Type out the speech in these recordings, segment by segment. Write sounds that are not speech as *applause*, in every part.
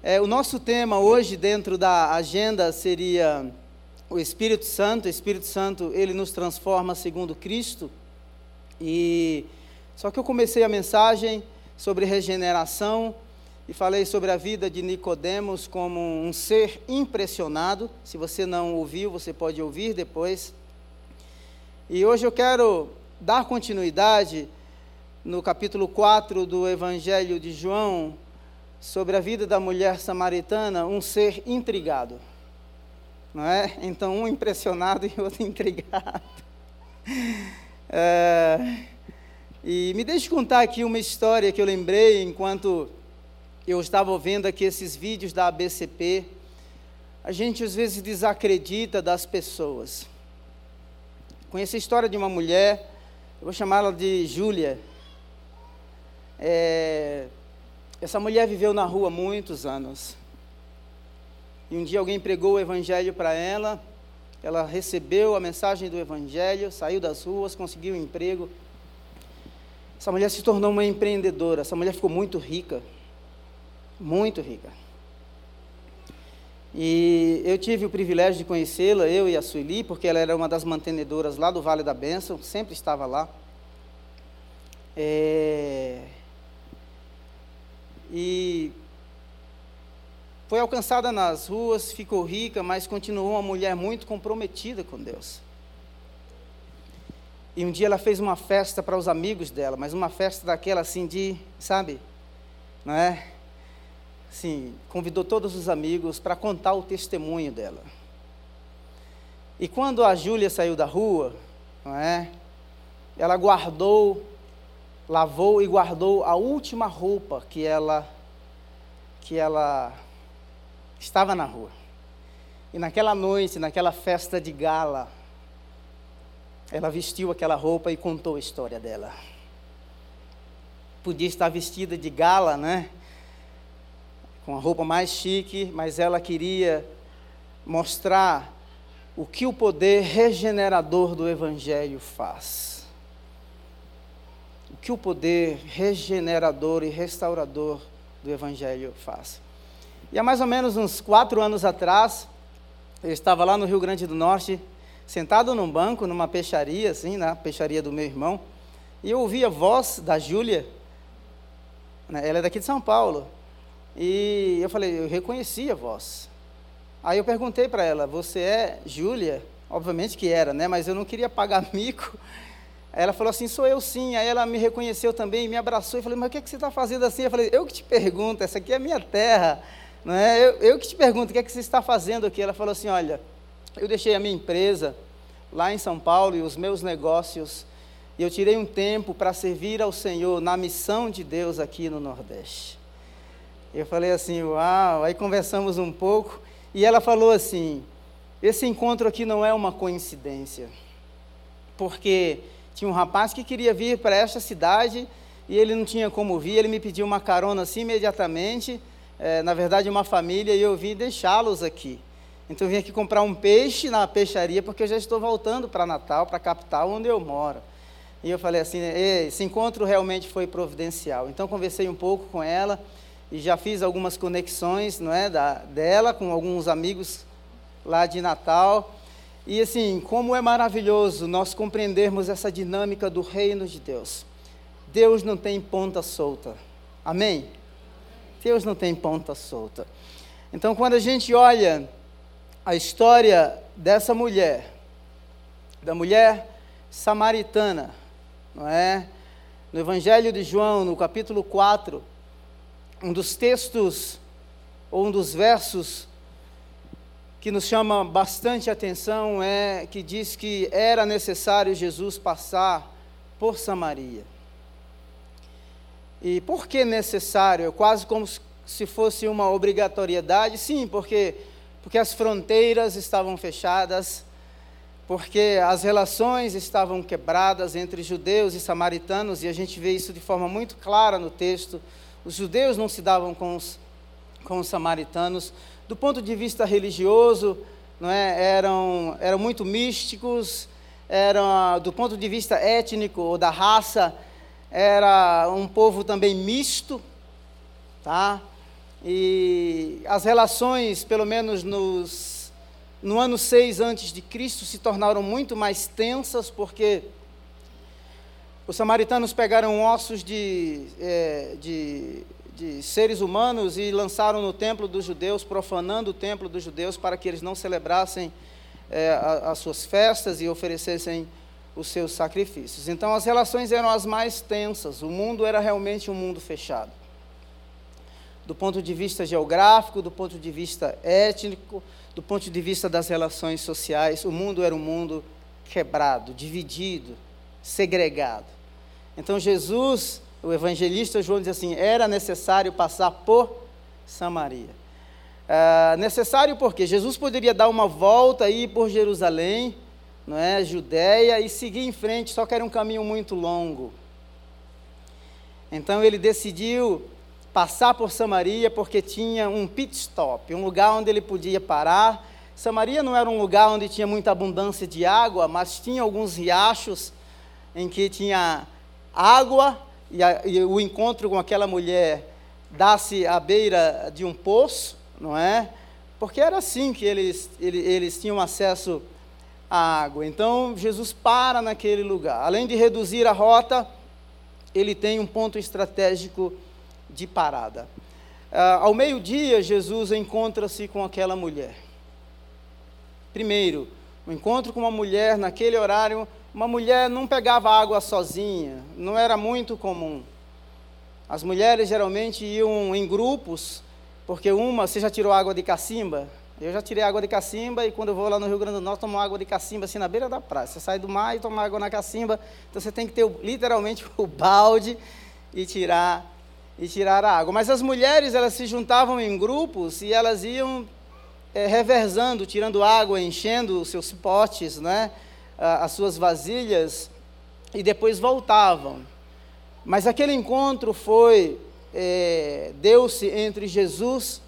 É, o nosso tema hoje, dentro da agenda, seria o Espírito Santo. O Espírito Santo, ele nos transforma segundo Cristo. E só que eu comecei a mensagem sobre regeneração e falei sobre a vida de Nicodemos como um ser impressionado. Se você não ouviu, você pode ouvir depois. E hoje eu quero dar continuidade no capítulo 4 do Evangelho de João, sobre a vida da mulher samaritana, um ser intrigado. Não é? Então, um impressionado *laughs* e outro intrigado. *laughs* É, e me deixe contar aqui uma história que eu lembrei enquanto eu estava ouvindo aqui esses vídeos da ABCP. A gente às vezes desacredita das pessoas. Conheci a história de uma mulher, eu vou chamá-la de Júlia. É, essa mulher viveu na rua muitos anos. E um dia alguém pregou o evangelho para ela, ela recebeu a mensagem do evangelho, saiu das ruas, conseguiu um emprego. Essa mulher se tornou uma empreendedora, essa mulher ficou muito rica. Muito rica. E eu tive o privilégio de conhecê-la, eu e a Sueli, porque ela era uma das mantenedoras lá do Vale da Bênção, sempre estava lá. É... E foi alcançada nas ruas, ficou rica, mas continuou uma mulher muito comprometida com Deus. E um dia ela fez uma festa para os amigos dela, mas uma festa daquela assim de, sabe, não é? Sim, convidou todos os amigos para contar o testemunho dela. E quando a Júlia saiu da rua, não é? Ela guardou lavou e guardou a última roupa que ela que ela estava na rua. E naquela noite, naquela festa de gala, ela vestiu aquela roupa e contou a história dela. Podia estar vestida de gala, né? Com a roupa mais chique, mas ela queria mostrar o que o poder regenerador do Evangelho faz que o poder regenerador e restaurador do Evangelho faz. E há mais ou menos uns quatro anos atrás, eu estava lá no Rio Grande do Norte, sentado num banco, numa peixaria, assim, na peixaria do meu irmão, e eu ouvi a voz da Júlia, né, ela é daqui de São Paulo, e eu falei, eu reconheci a voz. Aí eu perguntei para ela, você é Júlia? Obviamente que era, né? Mas eu não queria pagar mico Aí ela falou assim, sou eu sim. Aí ela me reconheceu também, me abraçou e falei, mas o que, é que você está fazendo assim? Eu falei, eu que te pergunto, essa aqui é a minha terra. Não é? eu, eu que te pergunto, o que é que você está fazendo aqui? Ela falou assim, olha, eu deixei a minha empresa lá em São Paulo e os meus negócios, e eu tirei um tempo para servir ao Senhor na missão de Deus aqui no Nordeste. Eu falei assim, uau, aí conversamos um pouco, e ela falou assim, esse encontro aqui não é uma coincidência, porque tinha um rapaz que queria vir para esta cidade e ele não tinha como vir, ele me pediu uma carona assim imediatamente, é, na verdade uma família, e eu vim deixá-los aqui. Então eu vim aqui comprar um peixe na peixaria, porque eu já estou voltando para Natal, para a capital onde eu moro. E eu falei assim, esse encontro realmente foi providencial. Então conversei um pouco com ela e já fiz algumas conexões, não é, da, dela com alguns amigos lá de Natal. E assim, como é maravilhoso nós compreendermos essa dinâmica do reino de Deus. Deus não tem ponta solta. Amém? Deus não tem ponta solta. Então, quando a gente olha a história dessa mulher, da mulher samaritana, não é? No Evangelho de João, no capítulo 4, um dos textos, ou um dos versos que nos chama bastante atenção é que diz que era necessário Jesus passar por Samaria. E por que necessário? É quase como se fosse uma obrigatoriedade. Sim, porque, porque as fronteiras estavam fechadas, porque as relações estavam quebradas entre judeus e samaritanos, e a gente vê isso de forma muito clara no texto. Os judeus não se davam com os, com os samaritanos, do ponto de vista religioso, não é, eram, eram muito místicos, eram, do ponto de vista étnico ou da raça, era um povo também misto, tá? E as relações, pelo menos nos, no ano 6 antes de Cristo, se tornaram muito mais tensas, porque os samaritanos pegaram ossos de, é, de, de seres humanos e lançaram no templo dos judeus, profanando o templo dos judeus para que eles não celebrassem é, as suas festas e oferecessem os seus sacrifícios. Então as relações eram as mais tensas, o mundo era realmente um mundo fechado. Do ponto de vista geográfico, do ponto de vista étnico, do ponto de vista das relações sociais, o mundo era um mundo quebrado, dividido, segregado. Então Jesus, o evangelista João diz assim: era necessário passar por Samaria. Ah, necessário porque Jesus poderia dar uma volta aí por Jerusalém, não é, Judéia e seguir em frente, só que era um caminho muito longo. Então ele decidiu passar por Samaria porque tinha um pit stop, um lugar onde ele podia parar. Samaria não era um lugar onde tinha muita abundância de água, mas tinha alguns riachos em que tinha água e, a, e o encontro com aquela mulher dá-se à beira de um poço, não é? Porque era assim que eles, eles, eles tinham acesso à água. Então Jesus para naquele lugar. Além de reduzir a rota, ele tem um ponto estratégico de parada. Ah, ao meio-dia, Jesus encontra-se com aquela mulher. Primeiro, o encontro com uma mulher naquele horário uma mulher não pegava água sozinha, não era muito comum. As mulheres geralmente iam em grupos, porque uma, você já tirou água de cacimba? Eu já tirei água de cacimba e quando eu vou lá no Rio Grande do Norte, tomo água de cacimba assim na beira da praia. Você sai do mar e toma água na cacimba, então você tem que ter literalmente *laughs* o balde e tirar e tirar a água. Mas as mulheres, elas se juntavam em grupos e elas iam é, reversando, tirando água, enchendo os seus potes, né? As suas vasilhas e depois voltavam. Mas aquele encontro foi, é, deu-se entre Jesus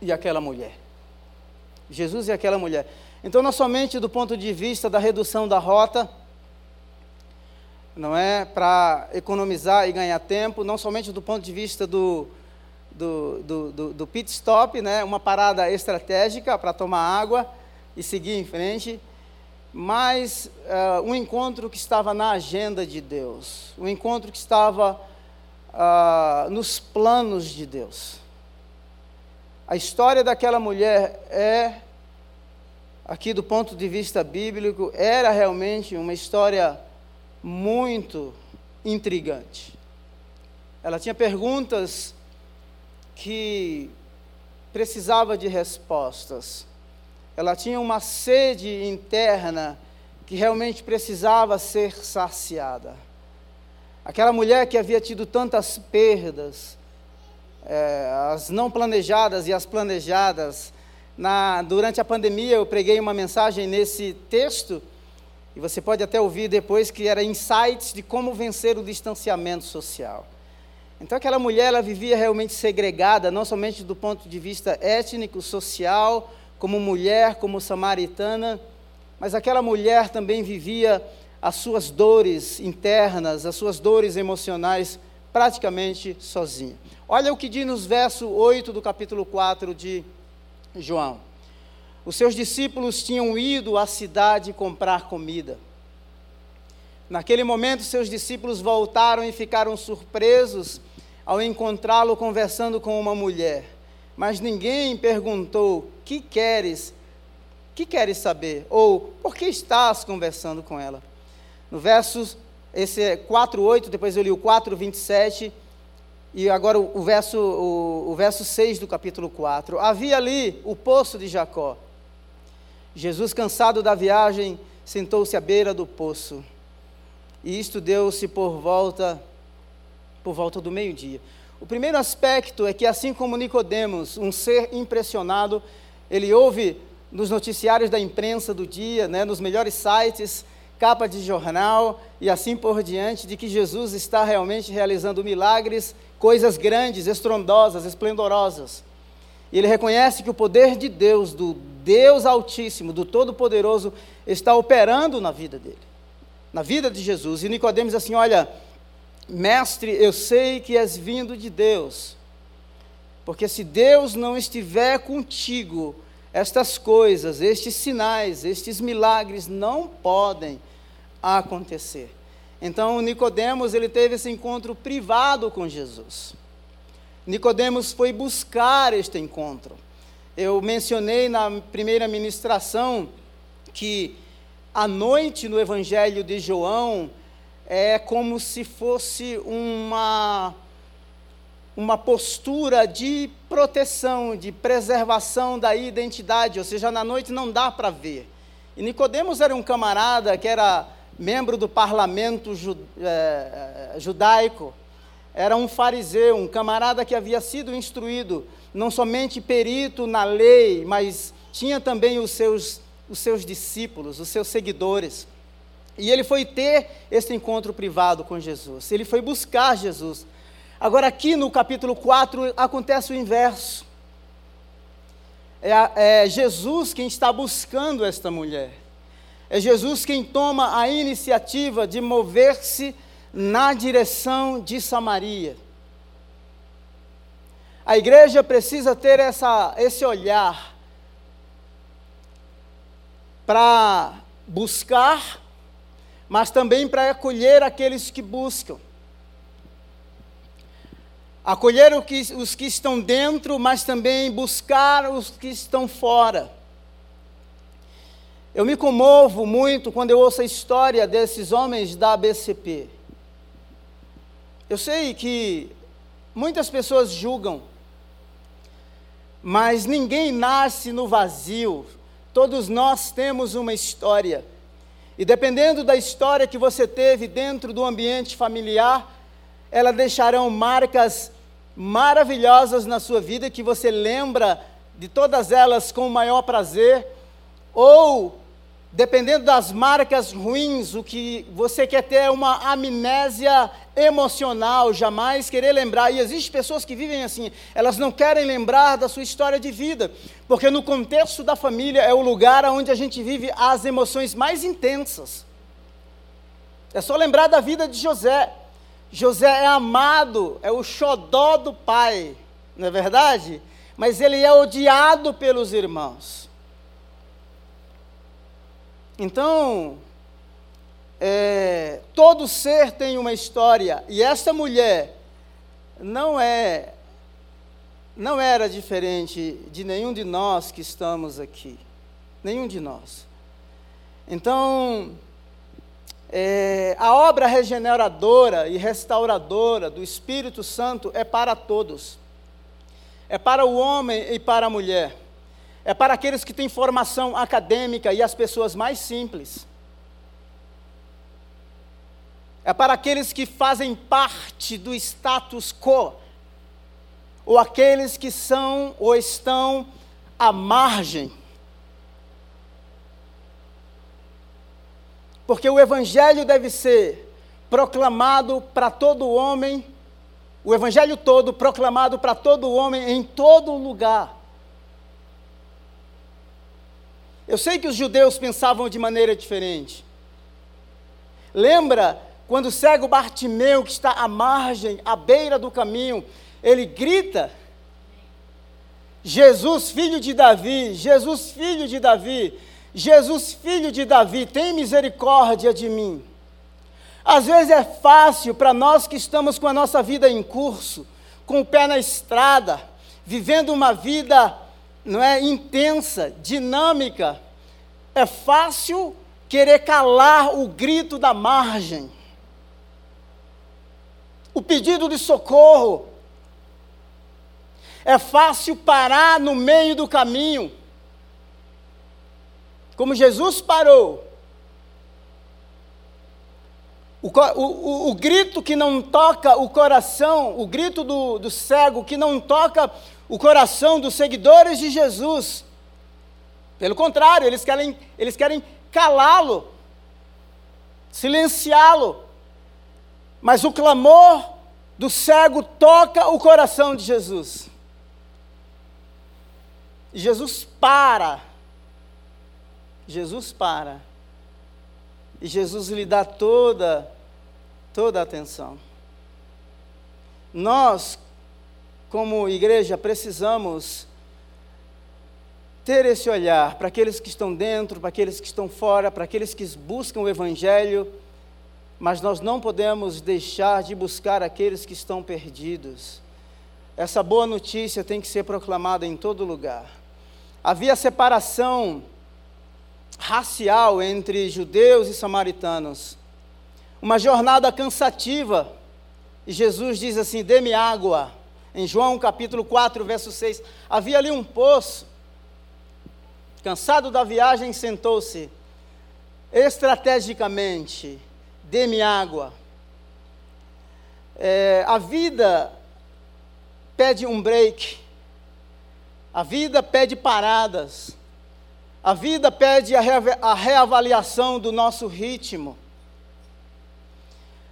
e aquela mulher. Jesus e aquela mulher. Então, não somente do ponto de vista da redução da rota, não é para economizar e ganhar tempo, não somente do ponto de vista do, do, do, do, do pit stop, né, uma parada estratégica para tomar água e seguir em frente, mas uh, um encontro que estava na agenda de Deus, um encontro que estava uh, nos planos de Deus. A história daquela mulher é, aqui do ponto de vista bíblico, era realmente uma história muito intrigante. Ela tinha perguntas que precisava de respostas ela tinha uma sede interna que realmente precisava ser saciada. Aquela mulher que havia tido tantas perdas, é, as não planejadas e as planejadas, na, durante a pandemia eu preguei uma mensagem nesse texto, e você pode até ouvir depois, que era insights de como vencer o distanciamento social. Então aquela mulher ela vivia realmente segregada, não somente do ponto de vista étnico, social, como mulher, como samaritana, mas aquela mulher também vivia as suas dores internas, as suas dores emocionais, praticamente sozinha. Olha o que diz nos verso 8 do capítulo 4 de João. Os seus discípulos tinham ido à cidade comprar comida. Naquele momento, seus discípulos voltaram e ficaram surpresos ao encontrá-lo conversando com uma mulher mas ninguém perguntou: "Que queres? Que queres saber?" ou "Por que estás conversando com ela?" No verso esse é 4:8, depois eu li o 4:27 e agora o, o verso o, o verso 6 do capítulo 4. Havia ali o poço de Jacó. Jesus, cansado da viagem, sentou-se à beira do poço. E isto deu-se por volta por volta do meio-dia. O primeiro aspecto é que, assim como Nicodemos, um ser impressionado, ele ouve nos noticiários da imprensa do dia, né, nos melhores sites, capa de jornal e assim por diante, de que Jesus está realmente realizando milagres, coisas grandes, estrondosas, esplendorosas. E ele reconhece que o poder de Deus, do Deus Altíssimo, do Todo-Poderoso, está operando na vida dele, na vida de Jesus. E Nicodemos assim: olha, Mestre, eu sei que és vindo de Deus, Porque se Deus não estiver contigo, estas coisas, estes sinais, estes milagres não podem acontecer. Então Nicodemos ele teve esse encontro privado com Jesus. Nicodemos foi buscar este encontro. Eu mencionei na primeira ministração que a noite no Evangelho de João é como se fosse uma uma postura de proteção, de preservação da identidade, ou seja, na noite não dá para ver. E Nicodemos era um camarada que era membro do parlamento é, é, judaico, era um fariseu, um camarada que havia sido instruído, não somente perito na lei, mas tinha também os seus, os seus discípulos, os seus seguidores. E ele foi ter esse encontro privado com Jesus, ele foi buscar Jesus. Agora, aqui no capítulo 4, acontece o inverso. É, é Jesus quem está buscando esta mulher. É Jesus quem toma a iniciativa de mover-se na direção de Samaria. A igreja precisa ter essa, esse olhar para buscar, mas também para acolher aqueles que buscam. Acolher os que estão dentro, mas também buscar os que estão fora. Eu me comovo muito quando eu ouço a história desses homens da ABCP. Eu sei que muitas pessoas julgam, mas ninguém nasce no vazio. Todos nós temos uma história. E dependendo da história que você teve dentro do ambiente familiar, elas deixarão marcas maravilhosas na sua vida que você lembra de todas elas com o maior prazer, ou dependendo das marcas ruins, o que você quer ter é uma amnésia emocional, jamais querer lembrar. E existem pessoas que vivem assim, elas não querem lembrar da sua história de vida, porque no contexto da família é o lugar onde a gente vive as emoções mais intensas. É só lembrar da vida de José. José é amado, é o xodó do pai, não é verdade? Mas ele é odiado pelos irmãos. Então, é, todo ser tem uma história, e esta mulher não é, não era diferente de nenhum de nós que estamos aqui, nenhum de nós. Então, é, a obra regeneradora e restauradora do Espírito Santo é para todos, é para o homem e para a mulher é para aqueles que têm formação acadêmica e as pessoas mais simples. É para aqueles que fazem parte do status quo, ou aqueles que são ou estão à margem. Porque o Evangelho deve ser proclamado para todo homem, o Evangelho todo proclamado para todo homem em todo lugar. Eu sei que os judeus pensavam de maneira diferente. Lembra quando o cego Bartimeu, que está à margem, à beira do caminho, ele grita: Jesus, filho de Davi, Jesus, filho de Davi, Jesus, filho de Davi, tem misericórdia de mim. Às vezes é fácil para nós que estamos com a nossa vida em curso, com o pé na estrada, vivendo uma vida não é intensa, dinâmica. É fácil querer calar o grito da margem. O pedido de socorro. É fácil parar no meio do caminho. Como Jesus parou. O, o, o, grito que não toca o coração, o grito do, do cego que não toca o coração dos seguidores de Jesus. Pelo contrário, eles querem, eles querem calá-lo, silenciá-lo. Mas o clamor do cego toca o coração de Jesus. E Jesus para. Jesus para. E Jesus lhe dá toda toda a atenção. Nós como igreja, precisamos ter esse olhar para aqueles que estão dentro, para aqueles que estão fora, para aqueles que buscam o Evangelho, mas nós não podemos deixar de buscar aqueles que estão perdidos. Essa boa notícia tem que ser proclamada em todo lugar. Havia separação racial entre judeus e samaritanos, uma jornada cansativa, e Jesus diz assim: dê-me água. Em João capítulo 4, verso 6, havia ali um poço. Cansado da viagem, sentou-se. Estrategicamente, dê-me água. É, a vida pede um break. A vida pede paradas. A vida pede a, a reavaliação do nosso ritmo.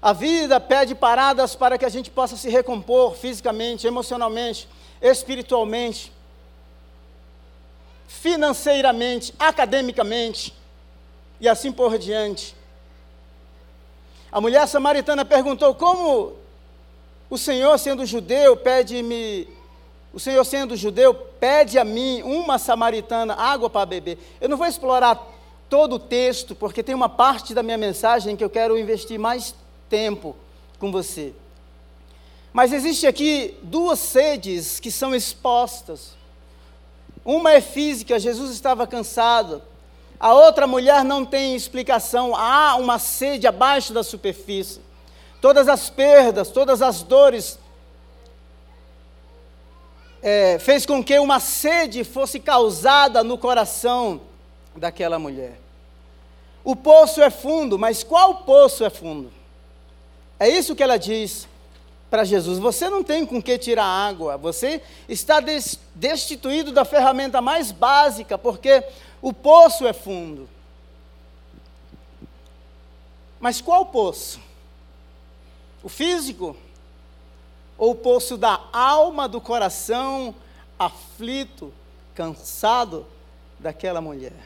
A vida pede paradas para que a gente possa se recompor fisicamente, emocionalmente, espiritualmente, financeiramente, academicamente e assim por diante. A mulher samaritana perguntou: Como o Senhor, sendo judeu, pede-me. O Senhor, sendo judeu, pede a mim, uma samaritana, água para beber. Eu não vou explorar todo o texto, porque tem uma parte da minha mensagem que eu quero investir mais tempo com você. Mas existe aqui duas sedes que são expostas. Uma é física, Jesus estava cansado. A outra mulher não tem explicação. Há uma sede abaixo da superfície. Todas as perdas, todas as dores é, fez com que uma sede fosse causada no coração daquela mulher. O poço é fundo, mas qual poço é fundo? É isso que ela diz para Jesus: você não tem com que tirar água, você está destituído da ferramenta mais básica, porque o poço é fundo. Mas qual poço? O físico? Ou o poço da alma, do coração aflito, cansado daquela mulher?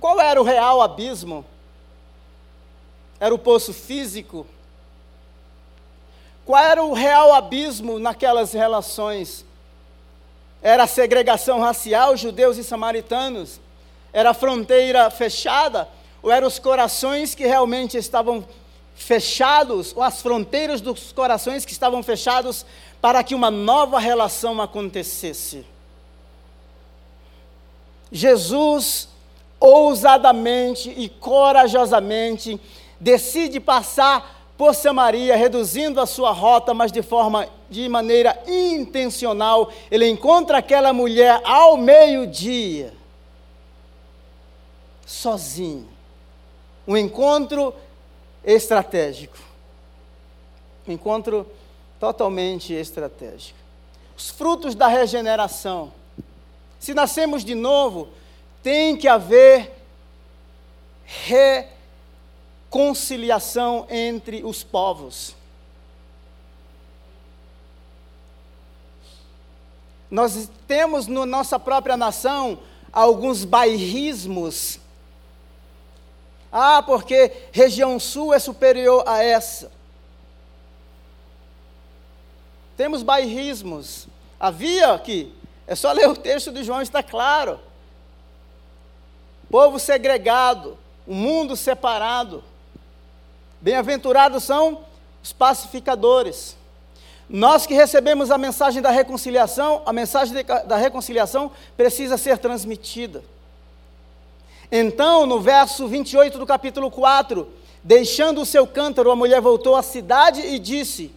Qual era o real abismo era o poço físico? Qual era o real abismo naquelas relações? Era a segregação racial, judeus e samaritanos? Era a fronteira fechada? Ou eram os corações que realmente estavam fechados, ou as fronteiras dos corações que estavam fechados para que uma nova relação acontecesse? Jesus ousadamente e corajosamente decide passar por Samaria, reduzindo a sua rota, mas de forma, de maneira intencional, ele encontra aquela mulher ao meio-dia, sozinho. Um encontro estratégico. Um encontro totalmente estratégico. Os frutos da regeneração. Se nascemos de novo, tem que haver regeneração conciliação entre os povos. Nós temos na no nossa própria nação alguns bairrismos. Ah, porque região sul é superior a essa. Temos bairrismos. Havia aqui, é só ler o texto de João, está claro. Povo segregado, um mundo separado. Bem-aventurados são os pacificadores. Nós que recebemos a mensagem da reconciliação, a mensagem de, da reconciliação precisa ser transmitida. Então, no verso 28 do capítulo 4, deixando o seu cântaro, a mulher voltou à cidade e disse: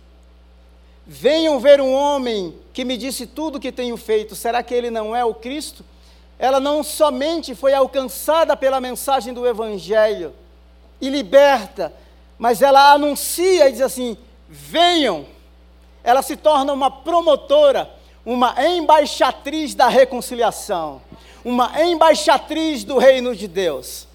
Venham ver um homem que me disse tudo o que tenho feito. Será que ele não é o Cristo? Ela não somente foi alcançada pela mensagem do Evangelho e liberta, mas ela anuncia e diz assim: venham. Ela se torna uma promotora, uma embaixatriz da reconciliação, uma embaixatriz do reino de Deus.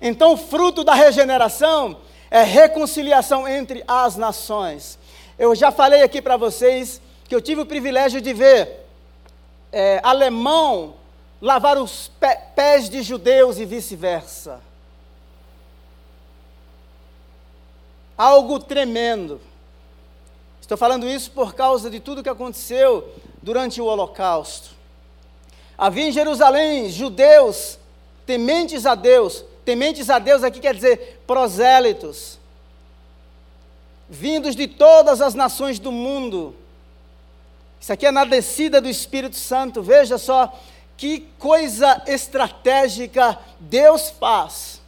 Então, o fruto da regeneração é reconciliação entre as nações. Eu já falei aqui para vocês que eu tive o privilégio de ver é, alemão lavar os pés de judeus e vice-versa. Algo tremendo. Estou falando isso por causa de tudo que aconteceu durante o Holocausto. Havia em Jerusalém judeus tementes a Deus, tementes a Deus aqui quer dizer prosélitos, vindos de todas as nações do mundo. Isso aqui é na descida do Espírito Santo, veja só que coisa estratégica Deus faz.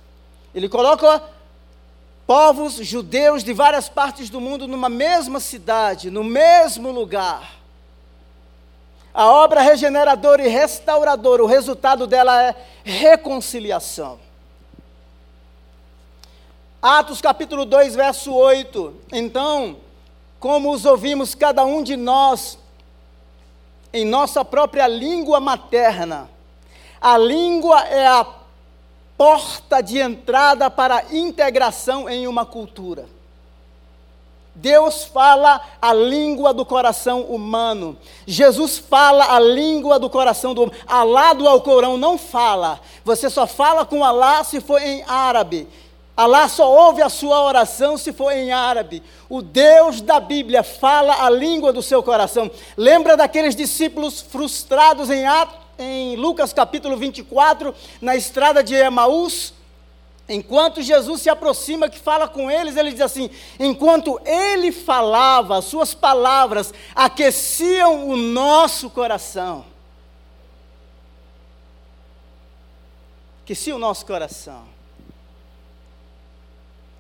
Ele coloca povos judeus de várias partes do mundo numa mesma cidade, no mesmo lugar. A obra regeneradora e restauradora, o resultado dela é reconciliação. Atos capítulo 2, verso 8. Então, como os ouvimos cada um de nós em nossa própria língua materna, a língua é a porta de entrada para a integração em uma cultura. Deus fala a língua do coração humano. Jesus fala a língua do coração do homem. Alá do Alcorão não fala. Você só fala com Alá se for em árabe. Alá só ouve a sua oração se for em árabe. O Deus da Bíblia fala a língua do seu coração. Lembra daqueles discípulos frustrados em Atos? Em Lucas capítulo 24, na estrada de Emaús, enquanto Jesus se aproxima, que fala com eles, ele diz assim: enquanto ele falava, suas palavras aqueciam o nosso coração. Aquecia o nosso coração.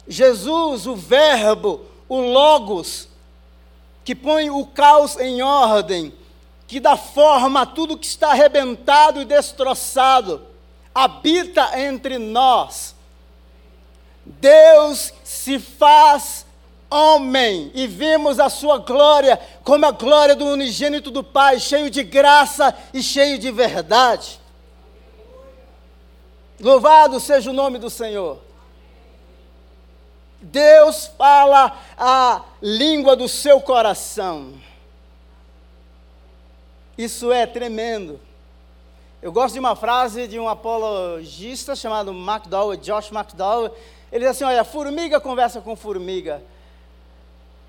Jesus, o Verbo, o Logos, que põe o caos em ordem, que dá forma a tudo que está arrebentado e destroçado, habita entre nós. Deus se faz homem e vimos a sua glória como a glória do unigênito do Pai, cheio de graça e cheio de verdade. Louvado seja o nome do Senhor. Deus fala a língua do seu coração. Isso é tremendo. Eu gosto de uma frase de um apologista chamado McDowell, Josh McDowell. Ele diz assim: Olha, formiga conversa com formiga.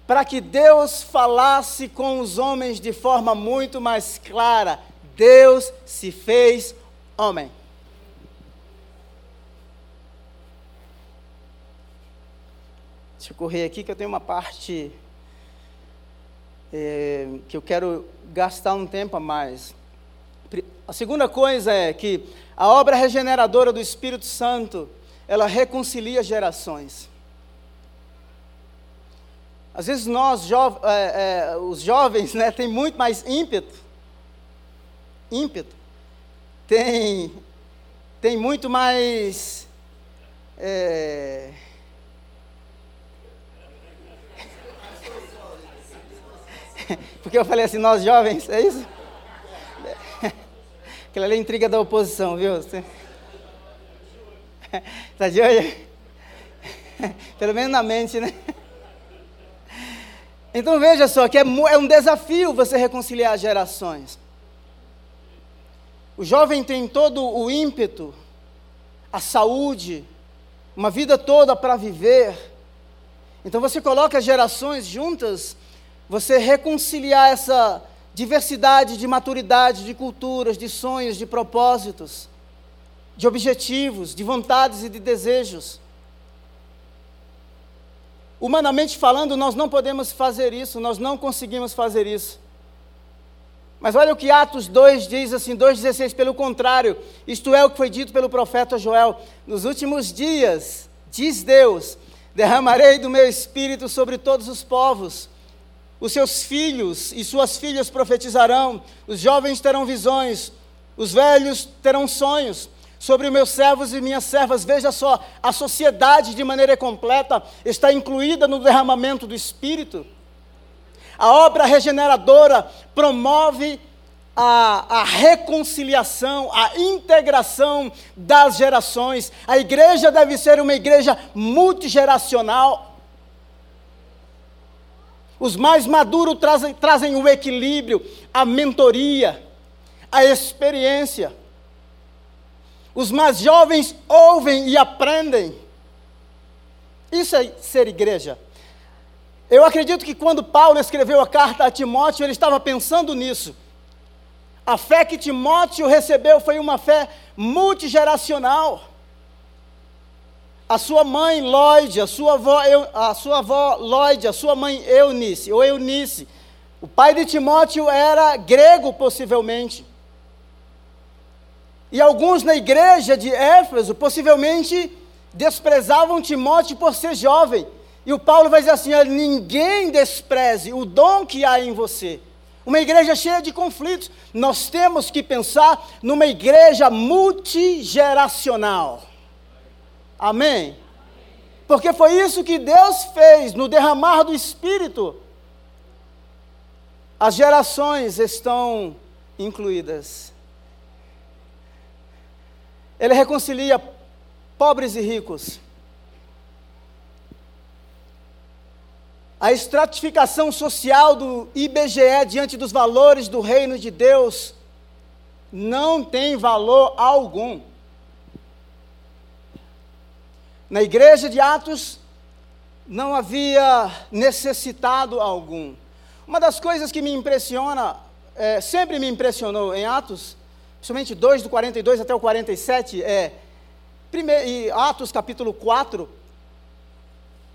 Para que Deus falasse com os homens de forma muito mais clara, Deus se fez homem. Deixa eu correr aqui que eu tenho uma parte é, que eu quero gastar um tempo a mais. A segunda coisa é que a obra regeneradora do Espírito Santo, ela reconcilia gerações. Às vezes nós, jo é, é, os jovens, né, tem muito mais ímpeto, ímpeto, tem, tem muito mais é, *laughs* Porque eu falei assim, nós jovens, é isso? *laughs* Aquela ali é intriga da oposição, viu? Está *laughs* de olho? Pelo menos na mente, né? Então veja só que é, é um desafio você reconciliar gerações. O jovem tem todo o ímpeto, a saúde, uma vida toda para viver. Então você coloca gerações juntas você reconciliar essa diversidade de maturidade, de culturas, de sonhos, de propósitos, de objetivos, de vontades e de desejos. Humanamente falando, nós não podemos fazer isso, nós não conseguimos fazer isso. Mas olha o que Atos 2 diz assim, 2,16, pelo contrário, isto é o que foi dito pelo profeta Joel: nos últimos dias, diz Deus, derramarei do meu espírito sobre todos os povos os seus filhos e suas filhas profetizarão, os jovens terão visões, os velhos terão sonhos. Sobre meus servos e minhas servas, veja só, a sociedade de maneira completa está incluída no derramamento do Espírito. A obra regeneradora promove a, a, reconciliação, a integração das gerações. A igreja deve ser uma igreja multigeracional. Os mais maduros trazem, trazem o equilíbrio, a mentoria, a experiência. Os mais jovens ouvem e aprendem. Isso é ser igreja. Eu acredito que quando Paulo escreveu a carta a Timóteo, ele estava pensando nisso. A fé que Timóteo recebeu foi uma fé multigeracional. A sua mãe Lloyd, a sua avó, a sua avó Lloyd, a sua mãe Eunice, ou Eunice. O pai de Timóteo era grego, possivelmente. E alguns na igreja de Éfeso possivelmente desprezavam Timóteo por ser jovem. E o Paulo vai dizer assim: ninguém despreze o dom que há em você. Uma igreja cheia de conflitos. Nós temos que pensar numa igreja multigeracional. Amém? Porque foi isso que Deus fez no derramar do Espírito. As gerações estão incluídas. Ele reconcilia pobres e ricos. A estratificação social do IBGE diante dos valores do reino de Deus não tem valor algum. Na igreja de Atos não havia necessitado algum. Uma das coisas que me impressiona, é, sempre me impressionou em Atos, principalmente 2 do 42 até o 47, é, primeiro, Atos capítulo 4,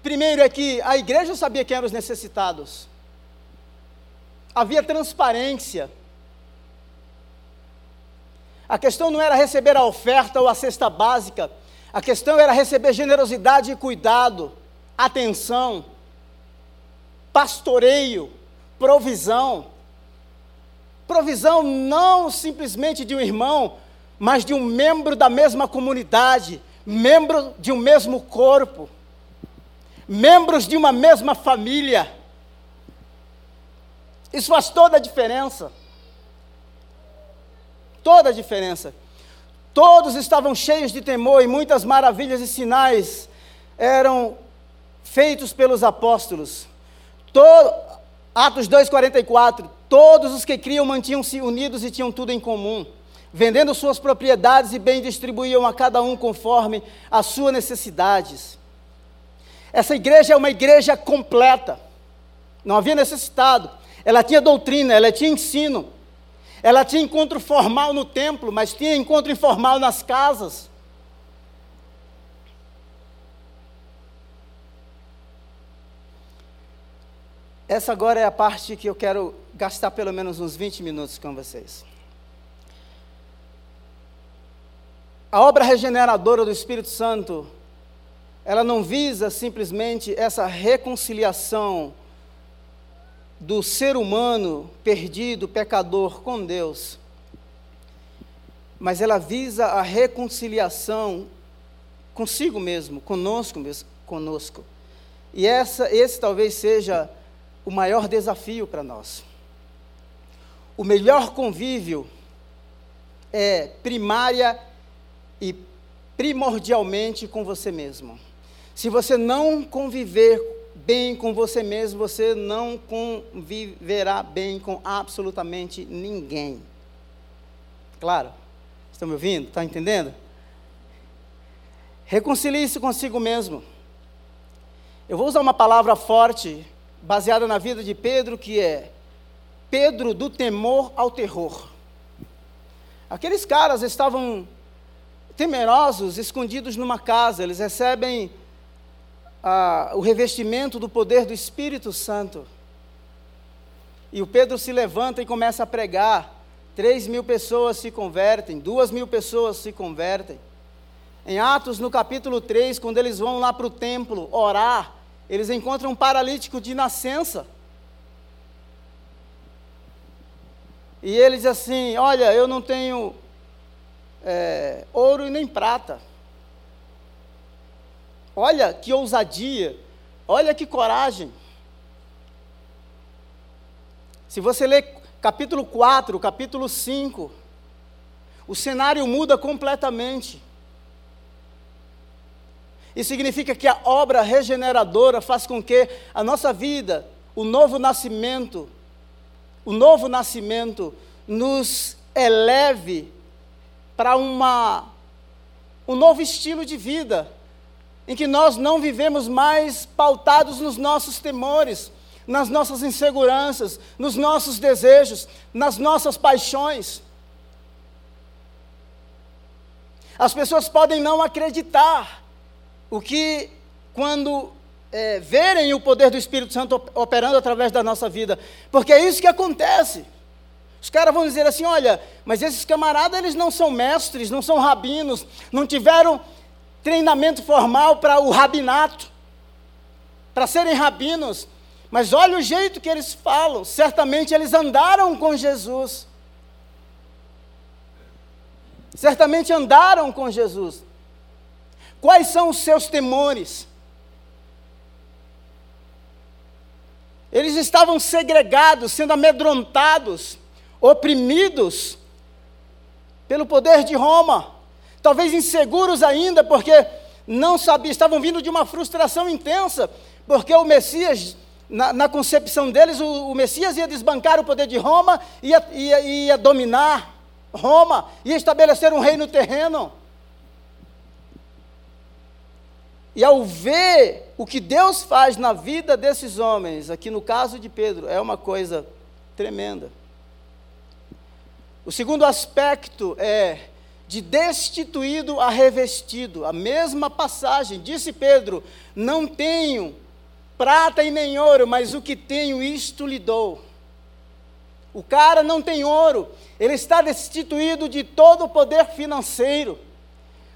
primeiro é que a igreja sabia quem eram os necessitados, havia transparência, a questão não era receber a oferta ou a cesta básica, a questão era receber generosidade e cuidado, atenção, pastoreio, provisão. Provisão não simplesmente de um irmão, mas de um membro da mesma comunidade, membro de um mesmo corpo, membros de uma mesma família. Isso faz toda a diferença. Toda a diferença. Todos estavam cheios de temor e muitas maravilhas e sinais eram feitos pelos apóstolos. Atos 2,44. Todos os que criam mantinham-se unidos e tinham tudo em comum. Vendendo suas propriedades e bem distribuíam a cada um conforme as suas necessidades. Essa igreja é uma igreja completa. Não havia necessitado. Ela tinha doutrina, ela tinha ensino. Ela tinha encontro formal no templo, mas tinha encontro informal nas casas. Essa agora é a parte que eu quero gastar pelo menos uns 20 minutos com vocês. A obra regeneradora do Espírito Santo, ela não visa simplesmente essa reconciliação do ser humano perdido, pecador com Deus, mas ela visa a reconciliação consigo mesmo, conosco mesmo, conosco. E essa, esse talvez seja o maior desafio para nós. O melhor convívio é primária e primordialmente com você mesmo. Se você não conviver bem com você mesmo, você não conviverá bem com absolutamente ninguém. Claro? Estão me ouvindo? Está entendendo? Reconcilie-se consigo mesmo. Eu vou usar uma palavra forte baseada na vida de Pedro, que é Pedro do temor ao terror. Aqueles caras estavam temerosos, escondidos numa casa, eles recebem o revestimento do poder do Espírito Santo. E o Pedro se levanta e começa a pregar. Três mil pessoas se convertem, duas mil pessoas se convertem. Em Atos, no capítulo 3, quando eles vão lá para o templo orar, eles encontram um paralítico de nascença. E ele diz assim: Olha, eu não tenho é, ouro e nem prata. Olha que ousadia, olha que coragem. Se você ler capítulo 4, capítulo 5, o cenário muda completamente. Isso significa que a obra regeneradora faz com que a nossa vida, o novo nascimento, o novo nascimento nos eleve para uma um novo estilo de vida, em que nós não vivemos mais pautados nos nossos temores, nas nossas inseguranças, nos nossos desejos, nas nossas paixões. As pessoas podem não acreditar o que, quando é, verem o poder do Espírito Santo operando através da nossa vida, porque é isso que acontece. Os caras vão dizer assim: olha, mas esses camaradas eles não são mestres, não são rabinos, não tiveram treinamento formal para o rabinato, para serem rabinos. Mas olha o jeito que eles falam. Certamente eles andaram com Jesus. Certamente andaram com Jesus. Quais são os seus temores? Eles estavam segregados, sendo amedrontados, oprimidos pelo poder de Roma talvez inseguros ainda, porque não sabiam, estavam vindo de uma frustração intensa, porque o Messias, na, na concepção deles, o, o, Messias ia desbancar o poder de Roma, ia, ia, ia dominar Roma, ia estabelecer um reino terreno. E ao ver o que Deus faz na vida desses homens, aqui no caso de Pedro, é uma coisa tremenda. O segundo aspecto é de destituído a revestido. A mesma passagem, disse Pedro: Não tenho prata e nem ouro, mas o que tenho, isto lhe dou. O cara não tem ouro, ele está destituído de todo o poder financeiro,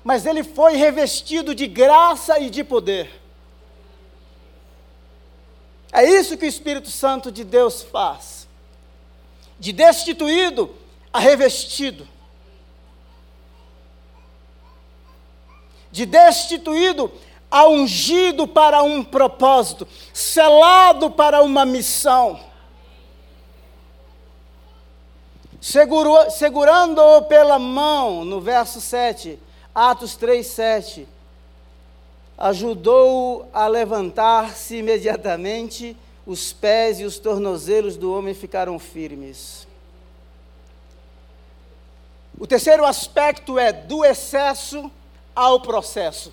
mas ele foi revestido de graça e de poder. É isso que o Espírito Santo de Deus faz. De destituído a revestido. De destituído a ungido para um propósito, selado para uma missão. Segurando-o pela mão, no verso 7, Atos 3, 7, ajudou-o a levantar-se imediatamente, os pés e os tornozelos do homem ficaram firmes. O terceiro aspecto é do excesso ao processo.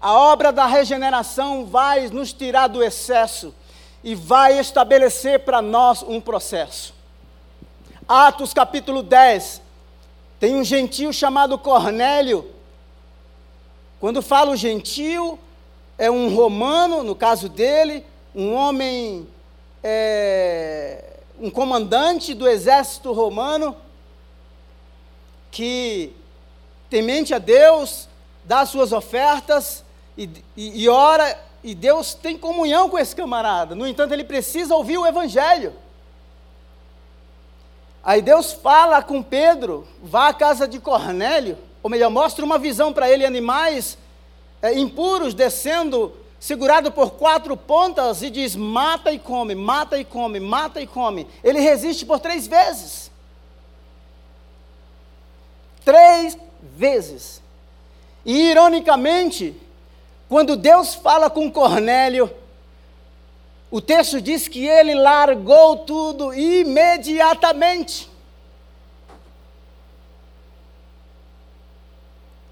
A obra da regeneração vai nos tirar do excesso e vai estabelecer para nós um processo. Atos capítulo 10, tem um gentio chamado Cornélio. Quando falo gentio, é um romano, no caso dele, um homem, é, um comandante do exército romano, que temente a Deus, dá suas ofertas e, e, e ora, e Deus tem comunhão com esse camarada. No entanto, ele precisa ouvir o Evangelho. Aí Deus fala com Pedro, vá à casa de Cornélio, ou melhor, mostra uma visão para ele, animais é, impuros descendo, segurado por quatro pontas, e diz: mata e come, mata e come, mata e come. Ele resiste por três vezes. Três vezes. E, ironicamente, quando Deus fala com Cornélio, o texto diz que ele largou tudo imediatamente.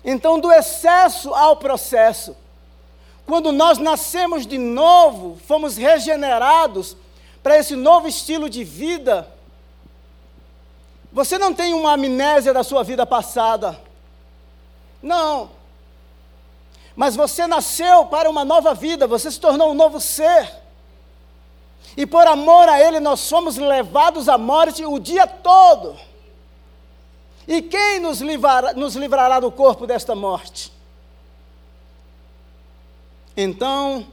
Então, do excesso ao processo. Quando nós nascemos de novo, fomos regenerados para esse novo estilo de vida, você não tem uma amnésia da sua vida passada. Não. Mas você nasceu para uma nova vida, você se tornou um novo ser. E por amor a Ele, nós somos levados à morte o dia todo. E quem nos livrará, nos livrará do corpo desta morte? Então,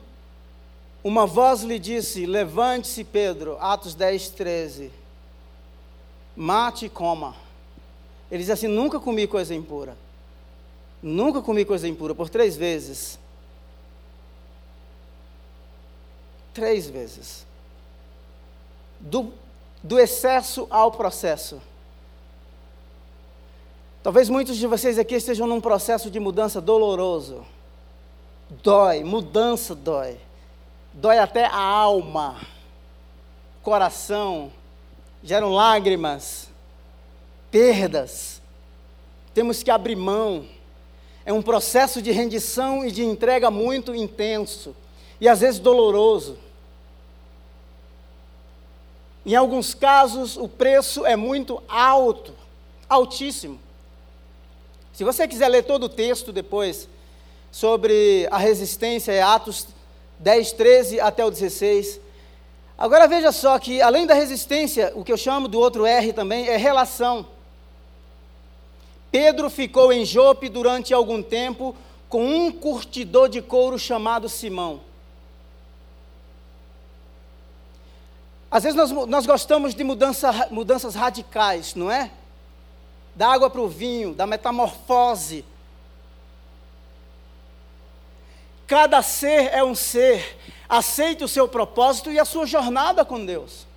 uma voz lhe disse: Levante-se, Pedro, Atos 10, 13. Mate e coma. Ele diz assim: Nunca comi coisa impura. Nunca comi coisa impura por três vezes. Três vezes. Do, do excesso ao processo. Talvez muitos de vocês aqui estejam num processo de mudança doloroso. Dói, mudança dói. Dói até a alma, coração, geram lágrimas, perdas. Temos que abrir mão é um processo de rendição e de entrega muito intenso e às vezes doloroso. Em alguns casos, o preço é muito alto, altíssimo. Se você quiser ler todo o texto depois sobre a resistência, é Atos 10, 13 até o 16. Agora veja só que, além da resistência, o que eu chamo do outro R também é relação. Pedro ficou em Jope durante algum tempo com um curtidor de couro chamado Simão. Às vezes nós, nós gostamos de mudança, mudanças radicais, não é? Da água para o vinho, da metamorfose. Cada ser é um ser, aceite o seu propósito e a sua jornada com Deus.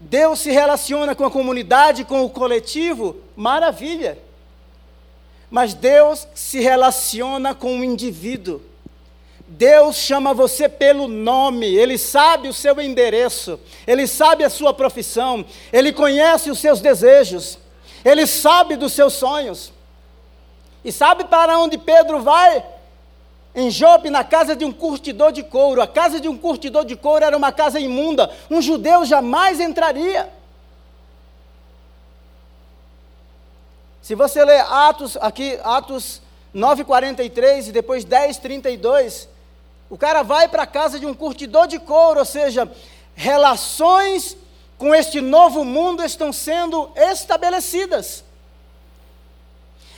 Deus se relaciona com a comunidade, com o coletivo, maravilha. Mas Deus se relaciona com o indivíduo. Deus chama você pelo nome, Ele sabe o seu endereço, Ele sabe a sua profissão, Ele conhece os seus desejos, Ele sabe dos seus sonhos. E sabe para onde Pedro vai? Em Jope, na casa de um curtidor de couro. A casa de um curtidor de couro era uma casa imunda. Um judeu jamais entraria. Se você ler Atos, aqui, Atos 9,43 e depois 10,32, o cara vai para a casa de um curtidor de couro, ou seja, relações com este novo mundo estão sendo estabelecidas.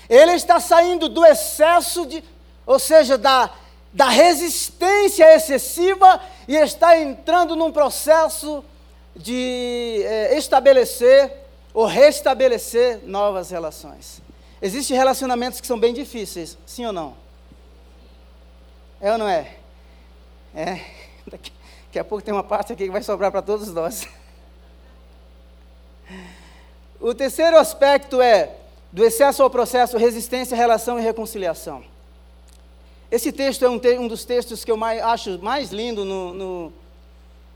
Ele está saindo do excesso de, ou seja, da, da resistência excessiva e está entrando num processo de é, estabelecer ou restabelecer novas relações. Existem relacionamentos que são bem difíceis, sim ou não? É ou não é? É. *laughs* Daqui, daqui a pouco tem uma parte aqui que vai sobrar para todos nós. *laughs* O terceiro aspecto é do excesso ao processo, resistência, relação e reconciliação. Esse texto é um, te um dos textos que eu mais, acho mais lindo no, no,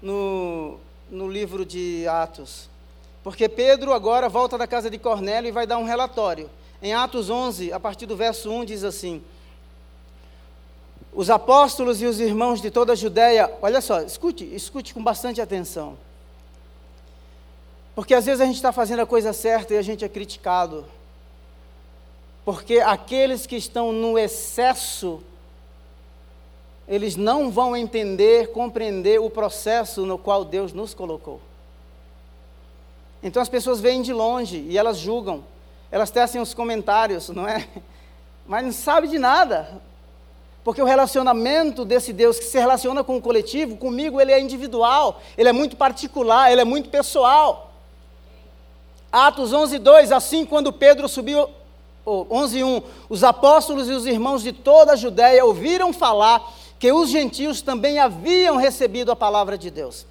no, no livro de Atos. Porque Pedro agora volta da casa de Cornélio e vai dar um relatório. Em Atos 11, a partir do verso 1, diz assim: Os apóstolos e os irmãos de toda a Judéia, olha só, escute, escute com bastante atenção. Porque às vezes a gente está fazendo a coisa certa e a gente é criticado. Porque aqueles que estão no excesso eles não vão entender, compreender o processo no qual Deus nos colocou. Então as pessoas vêm de longe e elas julgam, elas tecem os comentários, não é? *laughs* Mas não sabe de nada. Porque o relacionamento desse Deus que se relaciona com o coletivo, comigo ele é individual, ele é muito particular, ele é muito pessoal. Atos 11, 2, assim quando Pedro subiu, oh, 11, 1, os apóstolos e os irmãos de toda a Judéia ouviram falar que os gentios também haviam recebido a palavra de Deus.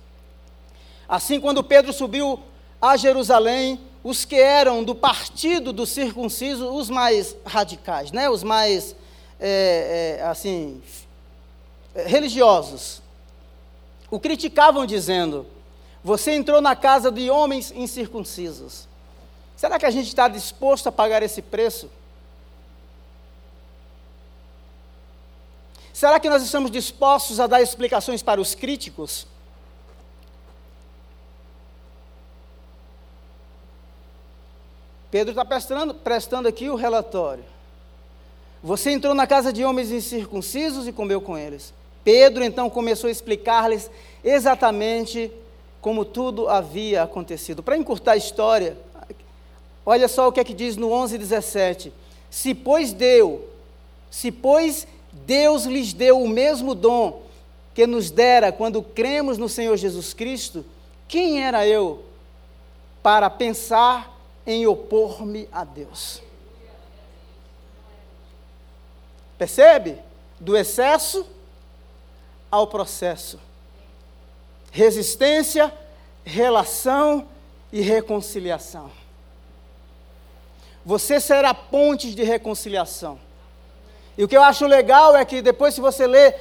Assim, quando Pedro subiu a Jerusalém, os que eram do partido do circunciso, os mais radicais, né? os mais, é, é, assim, religiosos, o criticavam dizendo: Você entrou na casa de homens incircuncisos. Será que a gente está disposto a pagar esse preço? Será que nós estamos dispostos a dar explicações para os críticos? Pedro está prestando, prestando aqui o relatório. Você entrou na casa de homens incircuncisos e comeu com eles. Pedro então começou a explicar-lhes exatamente como tudo havia acontecido. Para encurtar a história, olha só o que é que diz no 11:17. Se pois deu, se pois Deus lhes deu o mesmo dom que nos dera quando cremos no Senhor Jesus Cristo, quem era eu para pensar em opor-me a Deus? Percebe? Do excesso ao processo. Resistência, relação e reconciliação. Você será ponte de reconciliação. E o que eu acho legal é que depois, se você ler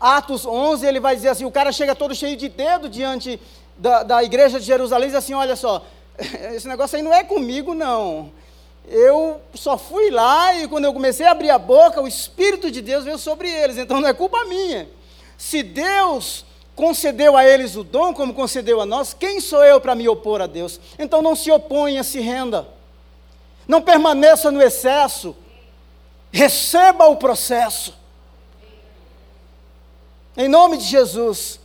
Atos 11, ele vai dizer assim: o cara chega todo cheio de dedo diante da, da igreja de Jerusalém e diz assim: olha só, *laughs* esse negócio aí não é comigo, não. eu só fui lá e quando eu comecei a abrir a boca, o Espírito de Deus veio sobre eles, então não é culpa minha. Se Deus concedeu a eles o dom, como concedeu a nós, quem sou eu para me opor a Deus? Então não se oponha, se renda. Não permaneça no excesso. Receba o processo. Em nome de Jesus.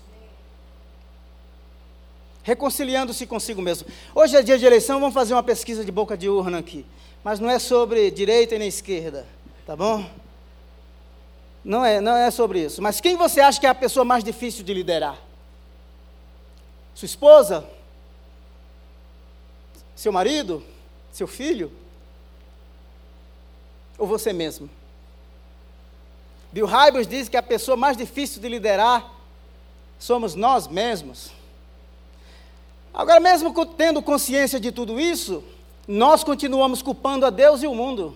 Reconciliando-se consigo mesmo. Hoje é dia de eleição, vamos fazer uma pesquisa de boca de urna aqui mas não é sobre direita e nem esquerda, tá bom? Não é, não é sobre isso. Mas quem você acha que é a pessoa mais difícil de liderar? Sua esposa? Seu marido? Seu filho? Ou você mesmo? Bill Hybels diz que a pessoa mais difícil de liderar somos nós mesmos. Agora, mesmo tendo consciência de tudo isso, nós continuamos culpando a Deus e o mundo.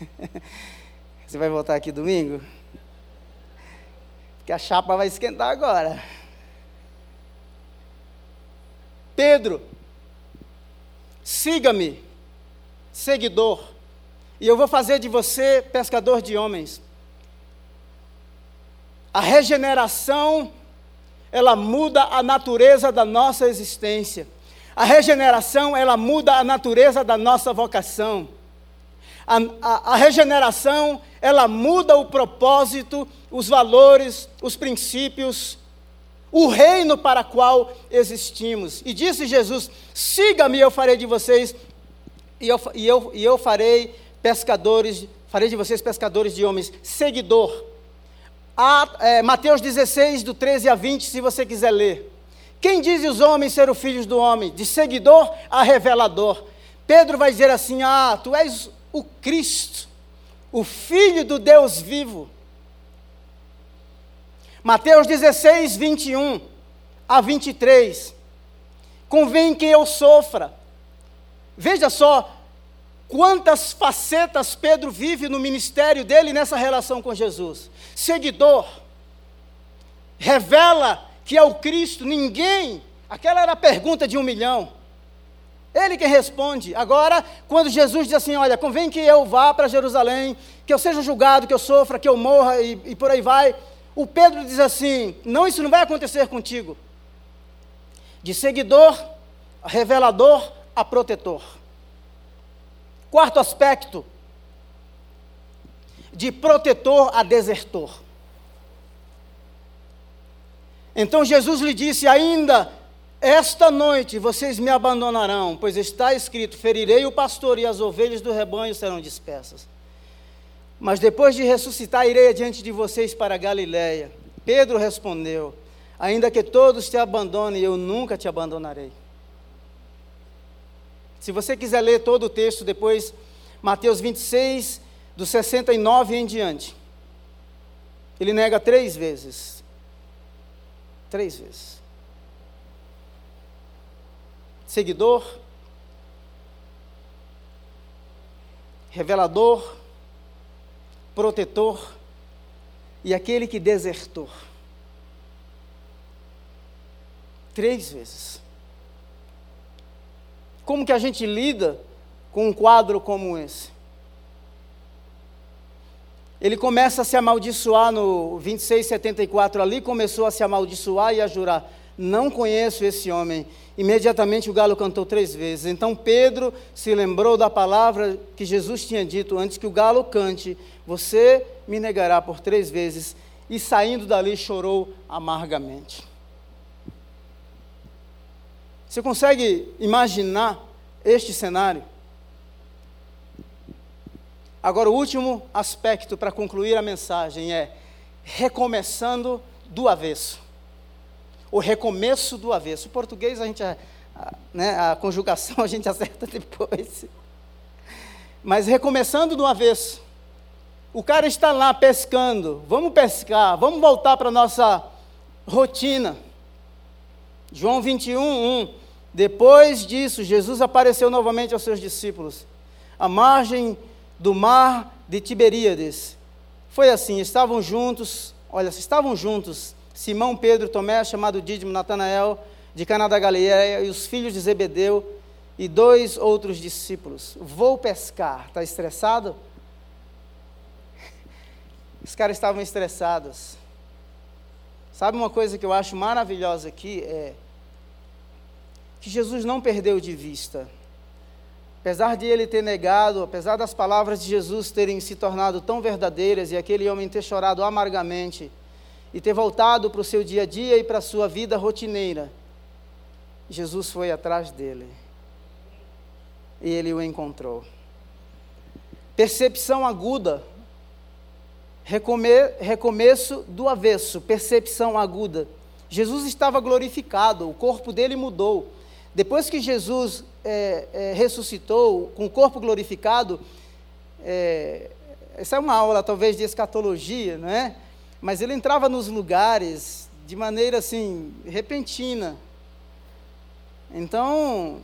*laughs* Você vai voltar aqui domingo? Porque a chapa vai esquentar agora. Pedro, siga-me, seguidor, e eu vou fazer de você pescador de homens. A regeneração ela muda a natureza da nossa existência. A regeneração, ela muda a natureza da nossa vocação. A, a, a, regeneração, ela muda o propósito, os valores, os princípios, o reino para qual existimos. E disse Jesus: siga-me, eu farei de vocês, e eu, e, eu, e eu farei pescadores, farei de vocês pescadores de homens, seguidor a, é, Mateus 16, do 13 a 20, se você quiser ler. Quem diz os homens ser os filhos do homem? De seguidor a revelador. Pedro vai dizer assim: Ah, tu és o Cristo, o Filho do Deus vivo. Mateus 16, 21 a 23. Convém que eu sofra. Veja só, Quantas facetas Pedro vive no ministério dele nessa relação com Jesus? Seguidor, revela que é o Cristo, ninguém, aquela era a pergunta de um milhão. Ele quem responde. Agora, quando Jesus diz assim: Olha, convém que eu vá para Jerusalém, que eu seja julgado, que eu sofra, que eu morra e, e por aí vai. O Pedro diz assim: Não, isso não vai acontecer contigo. De seguidor a revelador a protetor. Quarto aspecto, de protetor a desertor. Então Jesus lhe disse: Ainda esta noite vocês me abandonarão, pois está escrito: Ferirei o pastor e as ovelhas do rebanho serão dispersas. Mas depois de ressuscitar, irei adiante de vocês para Galiléia. Pedro respondeu: Ainda que todos te abandonem, eu nunca te abandonarei. Se você quiser ler todo o texto depois, Mateus 26, do 69 em diante. Ele nega três vezes. Três vezes. Seguidor, revelador, protetor e aquele que desertou. Três vezes. Como que a gente lida com um quadro como esse? Ele começa a se amaldiçoar no 2674 ali, começou a se amaldiçoar e a jurar: Não conheço esse homem. Imediatamente o galo cantou três vezes. Então Pedro se lembrou da palavra que Jesus tinha dito antes que o galo cante: Você me negará por três vezes. E saindo dali chorou amargamente. Você consegue imaginar este cenário? Agora, o último aspecto para concluir a mensagem é recomeçando do avesso. O recomeço do avesso. O português, a gente, a, né, a conjugação a gente acerta *laughs* depois. Mas recomeçando do avesso. O cara está lá pescando. Vamos pescar, vamos voltar para a nossa rotina. João 21, 1. Depois disso, Jesus apareceu novamente aos seus discípulos, à margem do mar de Tiberíades. Foi assim, estavam juntos, olha, estavam juntos Simão, Pedro, Tomé, chamado Dídimo, Natanael de Caná da Galileia e os filhos de Zebedeu e dois outros discípulos. Vou pescar. Está estressado? *laughs* Os caras estavam estressados. Sabe uma coisa que eu acho maravilhosa aqui é que Jesus não perdeu de vista. Apesar de ele ter negado, apesar das palavras de Jesus terem se tornado tão verdadeiras e aquele homem ter chorado amargamente e ter voltado para o seu dia a dia e para a sua vida rotineira, Jesus foi atrás dele e ele o encontrou. Percepção aguda, recome, recomeço do avesso, percepção aguda. Jesus estava glorificado, o corpo dele mudou. Depois que Jesus é, é, ressuscitou com o corpo glorificado, é, essa é uma aula talvez de escatologia, não é? Mas ele entrava nos lugares de maneira assim repentina. Então,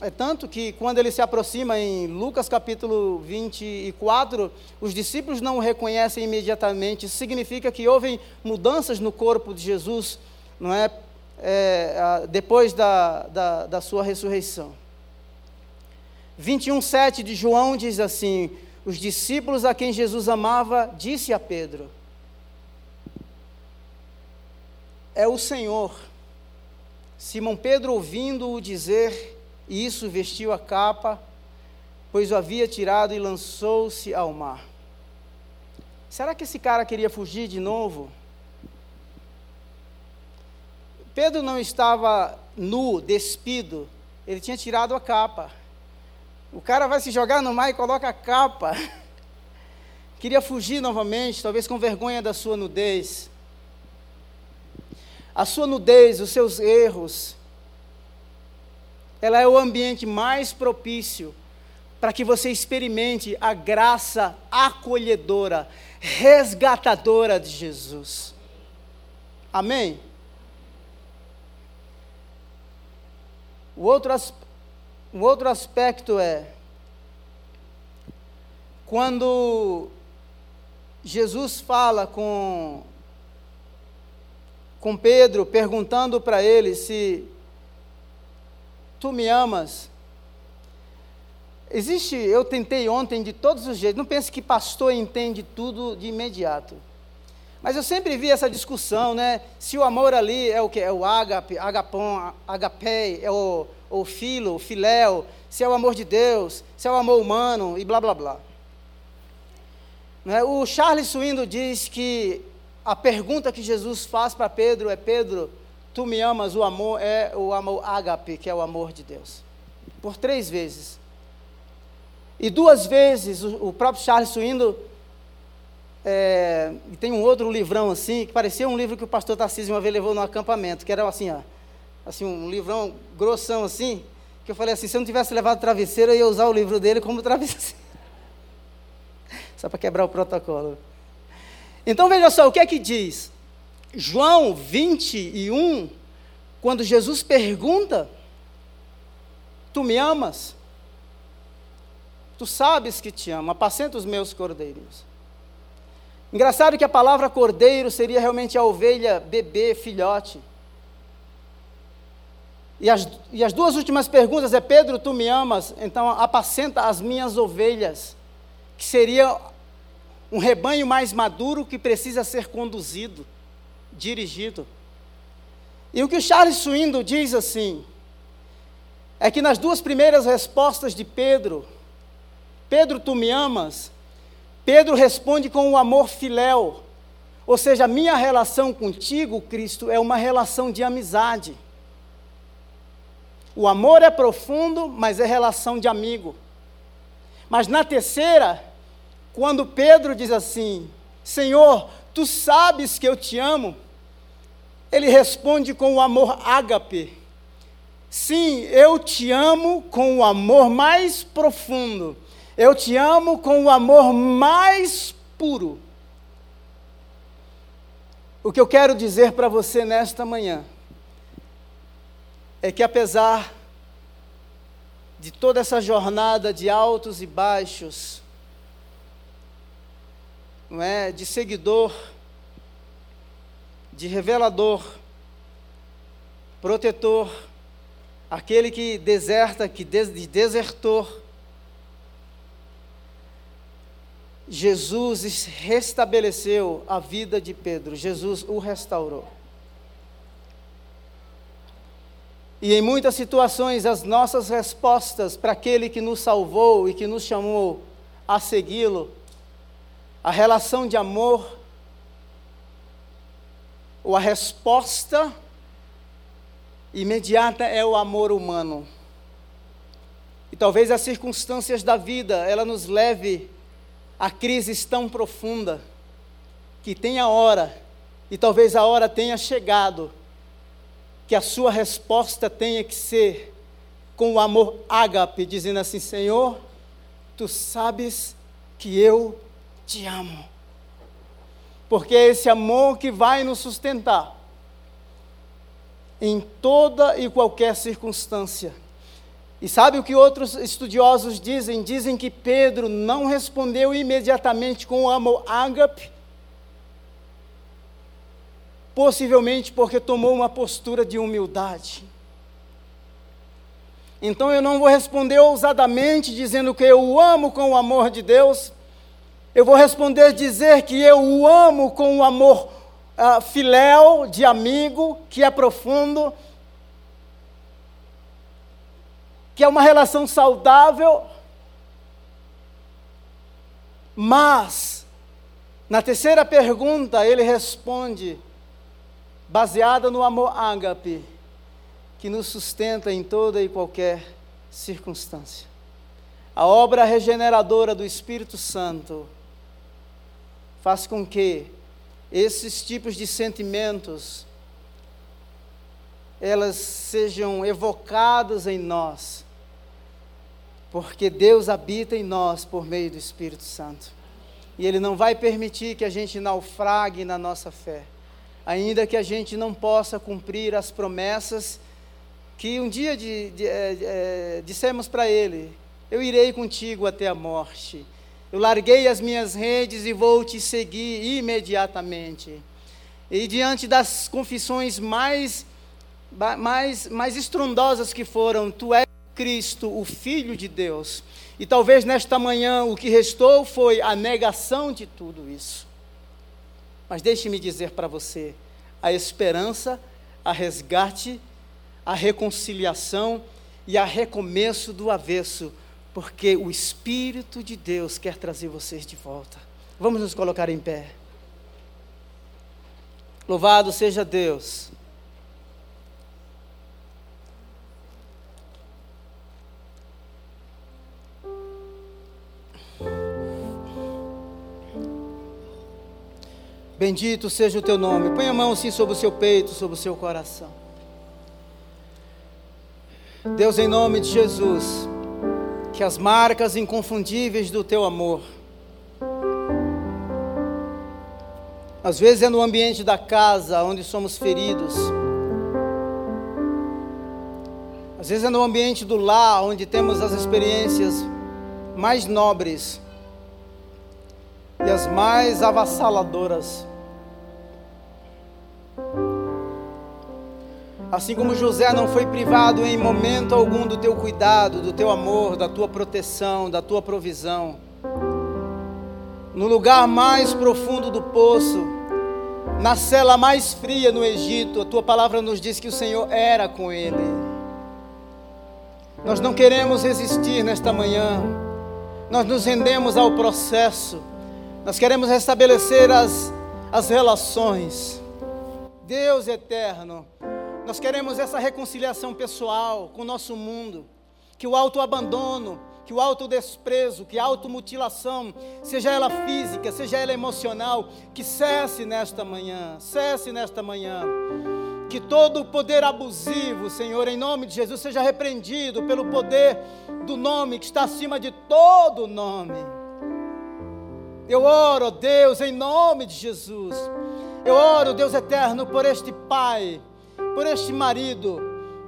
é tanto que quando ele se aproxima em Lucas capítulo 24, os discípulos não o reconhecem imediatamente. Isso significa que houve mudanças no corpo de Jesus, não é? é depois da, da, da sua ressurreição. 21, 7 de João diz assim: Os discípulos a quem Jesus amava, disse a Pedro: É o Senhor. Simão Pedro, ouvindo-o dizer, isso vestiu a capa, pois o havia tirado e lançou-se ao mar. Será que esse cara queria fugir de novo? Pedro não estava nu, despido, ele tinha tirado a capa. O cara vai se jogar no mar e coloca a capa. *laughs* Queria fugir novamente, talvez com vergonha da sua nudez. A sua nudez, os seus erros, ela é o ambiente mais propício para que você experimente a graça acolhedora, resgatadora de Jesus. Amém? O outro, um outro aspecto é quando Jesus fala com, com Pedro, perguntando para ele se Tu me amas? Existe, eu tentei ontem de todos os jeitos, não pense que pastor entende tudo de imediato. Mas eu sempre vi essa discussão, né? Se o amor ali é o que? É o ágape, agapon, agapei, é o, o filo, o filéu, se é o amor de Deus, se é o amor humano e blá blá blá. Né? O Charles Swindoll diz que a pergunta que Jesus faz para Pedro é: Pedro, tu me amas, o amor é o amor ágape, que é o amor de Deus. Por três vezes. E duas vezes o, o próprio Charles Swindoll é, tem um outro livrão assim, que parecia um livro que o pastor Tarcísio uma vez levou no acampamento, que era assim, ó, assim, um livrão grossão assim, que eu falei assim, se eu não tivesse levado travesseiro, eu ia usar o livro dele como travesseiro. *laughs* Só para quebrar o protocolo. Então veja só, o que é que diz? João 21, quando Jesus pergunta: Tu me amas? Tu sabes que te amo, apacenta os meus cordeiros. Engraçado que a palavra cordeiro seria realmente a ovelha, bebê, filhote. E as, e as duas últimas perguntas é: Pedro, tu me amas? Então apacenta as minhas ovelhas, que seria um rebanho mais maduro que precisa ser conduzido dirigido. E o que o Charles Swindoll diz assim, é que nas duas primeiras respostas de Pedro, Pedro, tu me amas? Pedro responde com o amor filéu, ou seja, minha relação contigo, Cristo, é uma relação de amizade. O amor é profundo, mas é relação de amigo. Mas na terceira, quando Pedro diz assim: Senhor, tu sabes que eu te amo, ele responde com o amor ágape. Sim, eu te amo com o amor mais profundo. Eu te amo com o amor mais puro. O que eu quero dizer para você nesta manhã é que apesar de toda essa jornada de altos e baixos, não é, de seguidor de revelador, protetor, aquele que deserta, que de desertor. Jesus restabeleceu a vida de Pedro, Jesus o restaurou. E em muitas situações, as nossas respostas para aquele que nos salvou e que nos chamou a segui-lo, a relação de amor, ou a resposta imediata é o amor humano. E talvez as circunstâncias da vida, ela nos leve a crises tão profunda que tem a hora, e talvez a hora tenha chegado, que a sua resposta tenha que ser com o amor ágape, dizendo assim: Senhor, tu sabes que eu te amo. Porque é esse amor que vai nos sustentar em toda e qualquer circunstância. E sabe o que outros estudiosos dizem? Dizem que Pedro não respondeu imediatamente com o amor ágape, possivelmente porque tomou uma postura de humildade. Então eu não vou responder ousadamente dizendo que eu o amo com o amor de Deus, eu vou responder dizer que eu o amo com o amor uh, filéu, de amigo, que é profundo, que é uma relação saudável, mas, na terceira pergunta, ele responde, baseada no amor ágape, que nos sustenta em toda e qualquer circunstância. A obra regeneradora do Espírito Santo faz com que esses tipos de sentimentos elas sejam evocados em nós porque Deus habita em nós por meio do Espírito Santo. E Ele não vai permitir que a gente naufrague na nossa fé, ainda que a gente não possa cumprir as promessas que um dia de, de, é, é, dissemos para Ele: Eu irei contigo até a morte. Eu larguei as minhas redes e vou te seguir imediatamente. E diante das confissões mais, mais, mais estrondosas que foram, Tu és Cristo, o Filho de Deus. E talvez nesta manhã o que restou foi a negação de tudo isso. Mas deixe-me dizer para você: a esperança, a resgate, a reconciliação e a recomeço do avesso, porque o Espírito de Deus quer trazer vocês de volta. Vamos nos colocar em pé. Louvado seja Deus Bendito seja o teu nome. Põe a mão assim sobre o seu peito, sobre o seu coração. Deus, em nome de Jesus, que as marcas inconfundíveis do teu amor, às vezes é no ambiente da casa onde somos feridos, às vezes é no ambiente do lar onde temos as experiências mais nobres e as mais avassaladoras. Assim como José não foi privado em momento algum do teu cuidado, do teu amor, da tua proteção, da tua provisão. No lugar mais profundo do poço, na cela mais fria no Egito, a tua palavra nos diz que o Senhor era com ele. Nós não queremos resistir nesta manhã, nós nos rendemos ao processo nós queremos restabelecer as, as relações. Deus eterno, nós queremos essa reconciliação pessoal com o nosso mundo, que o autoabandono, que o autodesprezo, que a automutilação, seja ela física, seja ela emocional, que cesse nesta manhã, cesse nesta manhã. Que todo o poder abusivo, Senhor, em nome de Jesus, seja repreendido pelo poder do nome que está acima de todo nome. Eu oro, Deus, em nome de Jesus. Eu oro, Deus eterno, por este pai, por este marido.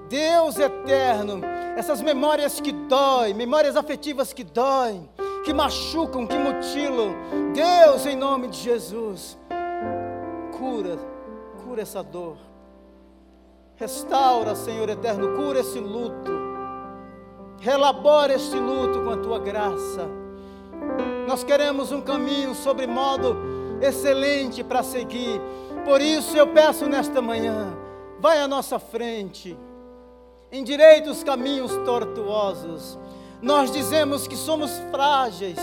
Deus eterno, essas memórias que doem, memórias afetivas que doem, que machucam, que mutilam. Deus, em nome de Jesus, cura, cura essa dor. Restaura, Senhor eterno, cura esse luto. Relabora este luto com a tua graça. Nós queremos um caminho sobre modo excelente para seguir. Por isso eu peço nesta manhã, vai à nossa frente, endireita os caminhos tortuosos. Nós dizemos que somos frágeis,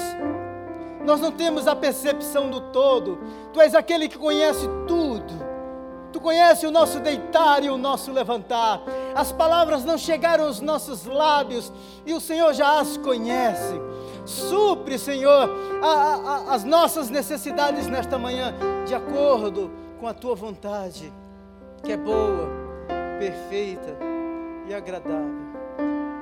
nós não temos a percepção do todo. Tu és aquele que conhece tudo. Tu conhece o nosso deitar e o nosso levantar. As palavras não chegaram aos nossos lábios e o Senhor já as conhece. Supre, Senhor, a, a, as nossas necessidades nesta manhã, de acordo com a tua vontade, que é boa, perfeita e agradável.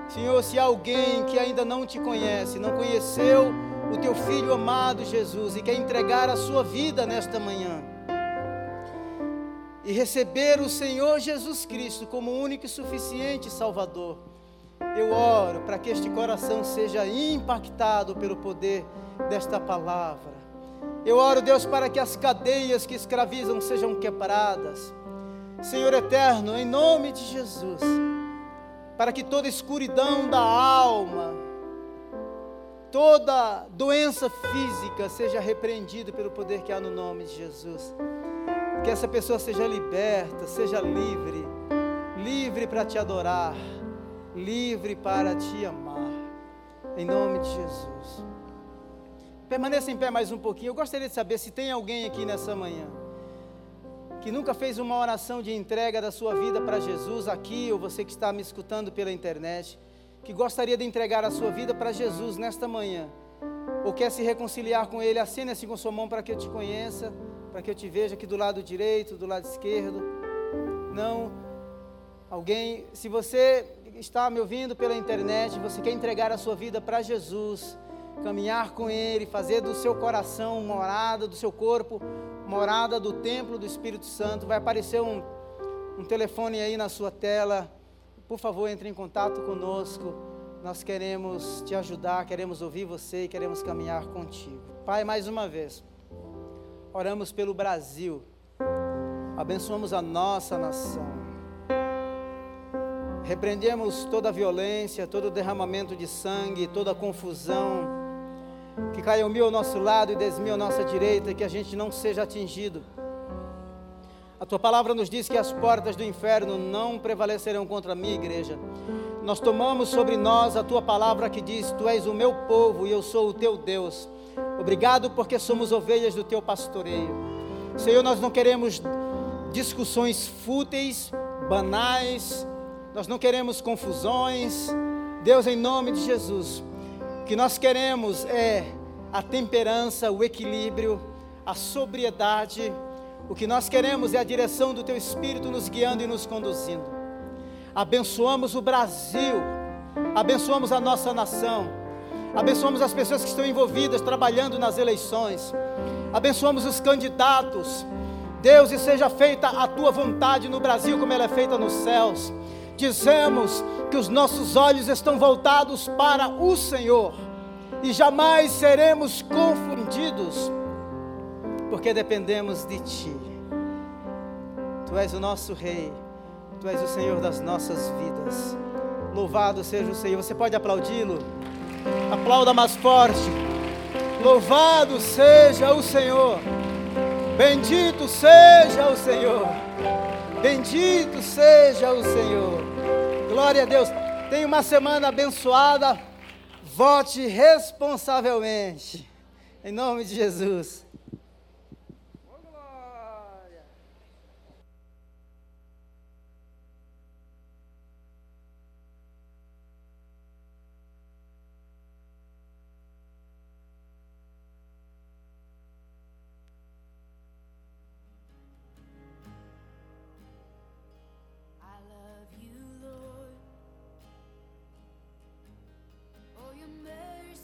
Senhor, se alguém que ainda não te conhece, não conheceu o teu filho amado Jesus e quer entregar a sua vida nesta manhã e receber o Senhor Jesus Cristo como único e suficiente Salvador, eu oro para que este coração seja impactado pelo poder desta palavra. Eu oro, Deus, para que as cadeias que escravizam sejam quebradas. Senhor eterno, em nome de Jesus, para que toda escuridão da alma, toda doença física seja repreendida pelo poder que há no nome de Jesus. Que essa pessoa seja liberta, seja livre, livre para te adorar livre para te amar. Em nome de Jesus. Permaneça em pé mais um pouquinho. Eu gostaria de saber se tem alguém aqui nessa manhã que nunca fez uma oração de entrega da sua vida para Jesus aqui, ou você que está me escutando pela internet, que gostaria de entregar a sua vida para Jesus nesta manhã, ou quer se reconciliar com Ele, acene assim com sua mão para que eu te conheça, para que eu te veja aqui do lado direito, do lado esquerdo. Não, alguém, se você está me ouvindo pela internet, você quer entregar a sua vida para Jesus, caminhar com Ele, fazer do seu coração morada, do seu corpo morada do templo do Espírito Santo, vai aparecer um, um telefone aí na sua tela. Por favor, entre em contato conosco. Nós queremos te ajudar, queremos ouvir você e queremos caminhar contigo. Pai, mais uma vez, oramos pelo Brasil, abençoamos a nossa nação. Repreendemos toda a violência, todo o derramamento de sangue, toda a confusão. Que caiam mil ao nosso lado e dez mil à nossa direita, e que a gente não seja atingido. A tua palavra nos diz que as portas do inferno não prevalecerão contra a minha igreja. Nós tomamos sobre nós a tua palavra que diz: Tu és o meu povo e eu sou o teu Deus. Obrigado porque somos ovelhas do teu pastoreio. Senhor, nós não queremos discussões fúteis, banais, nós não queremos confusões. Deus, em nome de Jesus, o que nós queremos é a temperança, o equilíbrio, a sobriedade. O que nós queremos é a direção do Teu Espírito nos guiando e nos conduzindo. Abençoamos o Brasil, abençoamos a nossa nação, abençoamos as pessoas que estão envolvidas trabalhando nas eleições, abençoamos os candidatos. Deus, e seja feita a tua vontade no Brasil como ela é feita nos céus dizemos que os nossos olhos estão voltados para o Senhor e jamais seremos confundidos, porque dependemos de Ti. Tu és o nosso Rei, Tu és o Senhor das nossas vidas. Louvado seja o Senhor. Você pode aplaudi-lo? Aplauda mais forte. Louvado seja o Senhor. Bendito seja o Senhor. Bendito seja o Senhor. Glória a Deus. Tenha uma semana abençoada. Vote responsavelmente. Em nome de Jesus.